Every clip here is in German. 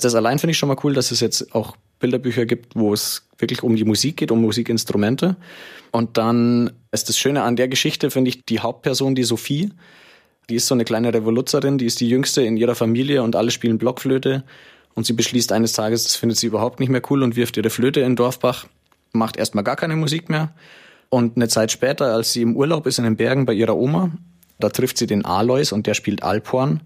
Das allein finde ich schon mal cool, dass es jetzt auch Bilderbücher gibt, wo es wirklich um die Musik geht, um Musikinstrumente. Und dann ist das Schöne an der Geschichte, finde ich, die Hauptperson, die Sophie, die ist so eine kleine Revoluzerin, die ist die jüngste in ihrer Familie und alle spielen Blockflöte. Und sie beschließt eines Tages, das findet sie überhaupt nicht mehr cool und wirft ihre Flöte in Dorfbach, macht erstmal gar keine Musik mehr. Und eine Zeit später, als sie im Urlaub ist in den Bergen bei ihrer Oma, da trifft sie den Alois und der spielt Alphorn.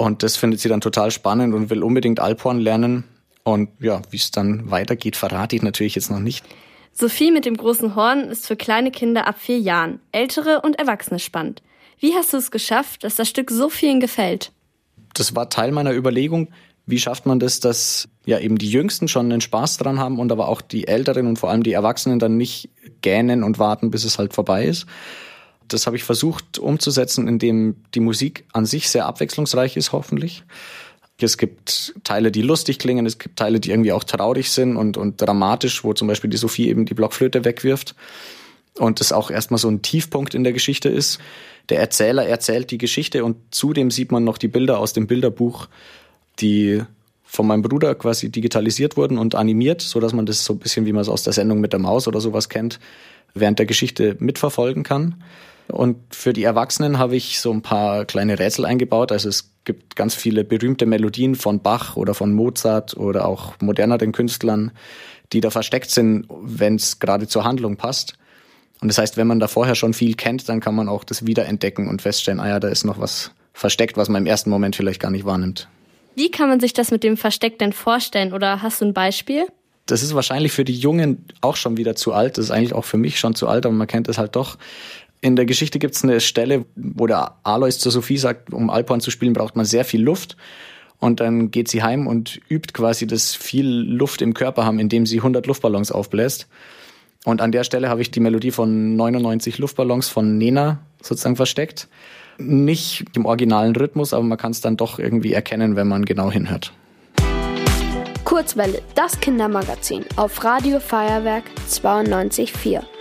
Und das findet sie dann total spannend und will unbedingt Alphorn lernen. Und ja, wie es dann weitergeht, verrate ich natürlich jetzt noch nicht. Sophie mit dem großen Horn ist für kleine Kinder ab vier Jahren, ältere und Erwachsene spannend. Wie hast du es geschafft, dass das Stück so vielen gefällt? Das war Teil meiner Überlegung. Wie schafft man das, dass ja eben die Jüngsten schon einen Spaß dran haben und aber auch die Älteren und vor allem die Erwachsenen dann nicht gähnen und warten, bis es halt vorbei ist? Das habe ich versucht umzusetzen, indem die Musik an sich sehr abwechslungsreich ist, hoffentlich. Es gibt Teile, die lustig klingen, es gibt Teile, die irgendwie auch traurig sind und, und dramatisch, wo zum Beispiel die Sophie eben die Blockflöte wegwirft. Und das auch erstmal so ein Tiefpunkt in der Geschichte ist. Der Erzähler erzählt die Geschichte und zudem sieht man noch die Bilder aus dem Bilderbuch, die von meinem Bruder quasi digitalisiert wurden und animiert, so dass man das so ein bisschen, wie man es aus der Sendung mit der Maus oder sowas kennt, während der Geschichte mitverfolgen kann. Und für die Erwachsenen habe ich so ein paar kleine Rätsel eingebaut. Also es gibt ganz viele berühmte Melodien von Bach oder von Mozart oder auch moderneren Künstlern, die da versteckt sind, wenn es gerade zur Handlung passt. Und das heißt, wenn man da vorher schon viel kennt, dann kann man auch das wiederentdecken und feststellen, ah ja, da ist noch was versteckt, was man im ersten Moment vielleicht gar nicht wahrnimmt. Wie kann man sich das mit dem Versteck denn vorstellen? Oder hast du ein Beispiel? Das ist wahrscheinlich für die Jungen auch schon wieder zu alt. Das ist eigentlich auch für mich schon zu alt, aber man kennt es halt doch. In der Geschichte gibt es eine Stelle, wo der Alois zu Sophie sagt, um Alphorn zu spielen, braucht man sehr viel Luft. Und dann geht sie heim und übt quasi das viel Luft im Körper haben, indem sie 100 Luftballons aufbläst. Und an der Stelle habe ich die Melodie von 99 Luftballons von Nena sozusagen versteckt. Nicht im originalen Rhythmus, aber man kann es dann doch irgendwie erkennen, wenn man genau hinhört. Kurzwelle, das Kindermagazin auf Radio Feuerwerk 92.4.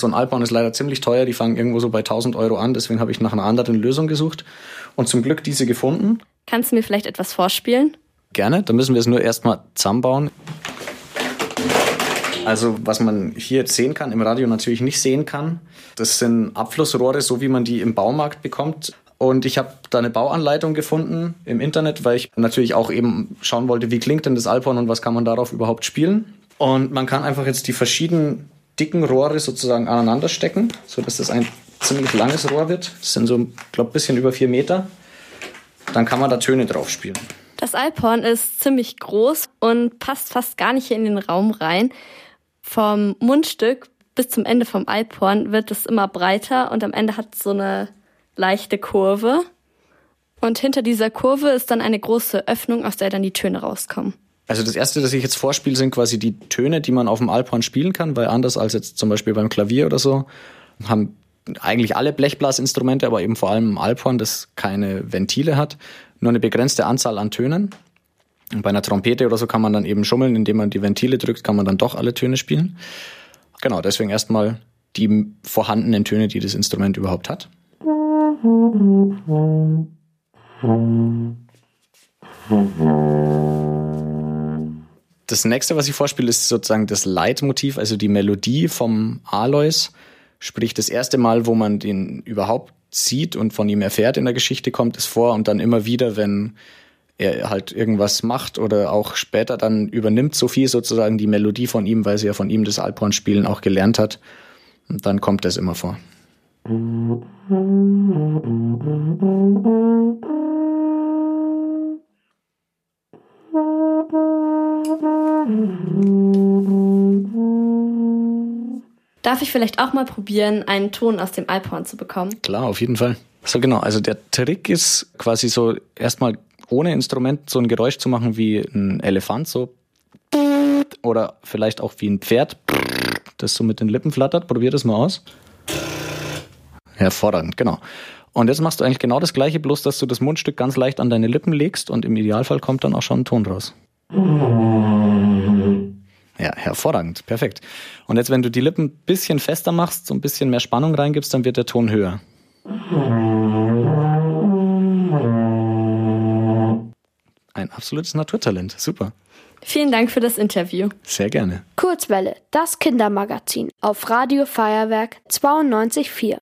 So ein Alphorn ist leider ziemlich teuer, die fangen irgendwo so bei 1000 Euro an, deswegen habe ich nach einer anderen Lösung gesucht und zum Glück diese gefunden. Kannst du mir vielleicht etwas vorspielen? Gerne, dann müssen wir es nur erstmal zusammenbauen. Also was man hier jetzt sehen kann, im Radio natürlich nicht sehen kann, das sind Abflussrohre, so wie man die im Baumarkt bekommt. Und ich habe da eine Bauanleitung gefunden im Internet, weil ich natürlich auch eben schauen wollte, wie klingt denn das Alphorn und was kann man darauf überhaupt spielen. Und man kann einfach jetzt die verschiedenen dicken Rohre sozusagen aneinander stecken, sodass das ein ziemlich langes Rohr wird. Das sind so, glaube bisschen über vier Meter. Dann kann man da Töne drauf spielen. Das Alphorn ist ziemlich groß und passt fast gar nicht in den Raum rein. Vom Mundstück bis zum Ende vom Alphorn wird es immer breiter und am Ende hat es so eine leichte Kurve. Und hinter dieser Kurve ist dann eine große Öffnung, aus der dann die Töne rauskommen. Also das erste, das ich jetzt vorspiele, sind quasi die Töne, die man auf dem Alphorn spielen kann, weil anders als jetzt zum Beispiel beim Klavier oder so, haben eigentlich alle Blechblasinstrumente, aber eben vor allem Alphorn, das keine Ventile hat, nur eine begrenzte Anzahl an Tönen. Und bei einer Trompete oder so kann man dann eben schummeln, indem man die Ventile drückt, kann man dann doch alle Töne spielen. Genau, deswegen erstmal die vorhandenen Töne, die das Instrument überhaupt hat. Das nächste, was ich vorspiele, ist sozusagen das Leitmotiv, also die Melodie vom Alois. Sprich, das erste Mal, wo man den überhaupt sieht und von ihm erfährt in der Geschichte, kommt es vor und dann immer wieder, wenn er halt irgendwas macht oder auch später dann übernimmt Sophie sozusagen die Melodie von ihm, weil sie ja von ihm das Alphorn-Spielen auch gelernt hat. Und dann kommt das immer vor. Darf ich vielleicht auch mal probieren, einen Ton aus dem Alphorn zu bekommen? Klar, auf jeden Fall. So genau, also der Trick ist quasi so erstmal ohne Instrument so ein Geräusch zu machen wie ein Elefant, so oder vielleicht auch wie ein Pferd, das so mit den Lippen flattert. Probier das mal aus. Hervorragend, genau. Und jetzt machst du eigentlich genau das gleiche, bloß dass du das Mundstück ganz leicht an deine Lippen legst und im Idealfall kommt dann auch schon ein Ton raus. Ja, hervorragend, perfekt. Und jetzt, wenn du die Lippen ein bisschen fester machst, so ein bisschen mehr Spannung reingibst, dann wird der Ton höher. Ein absolutes Naturtalent. Super. Vielen Dank für das Interview. Sehr gerne. Kurzwelle, das Kindermagazin auf Radio Feuerwerk 92.4.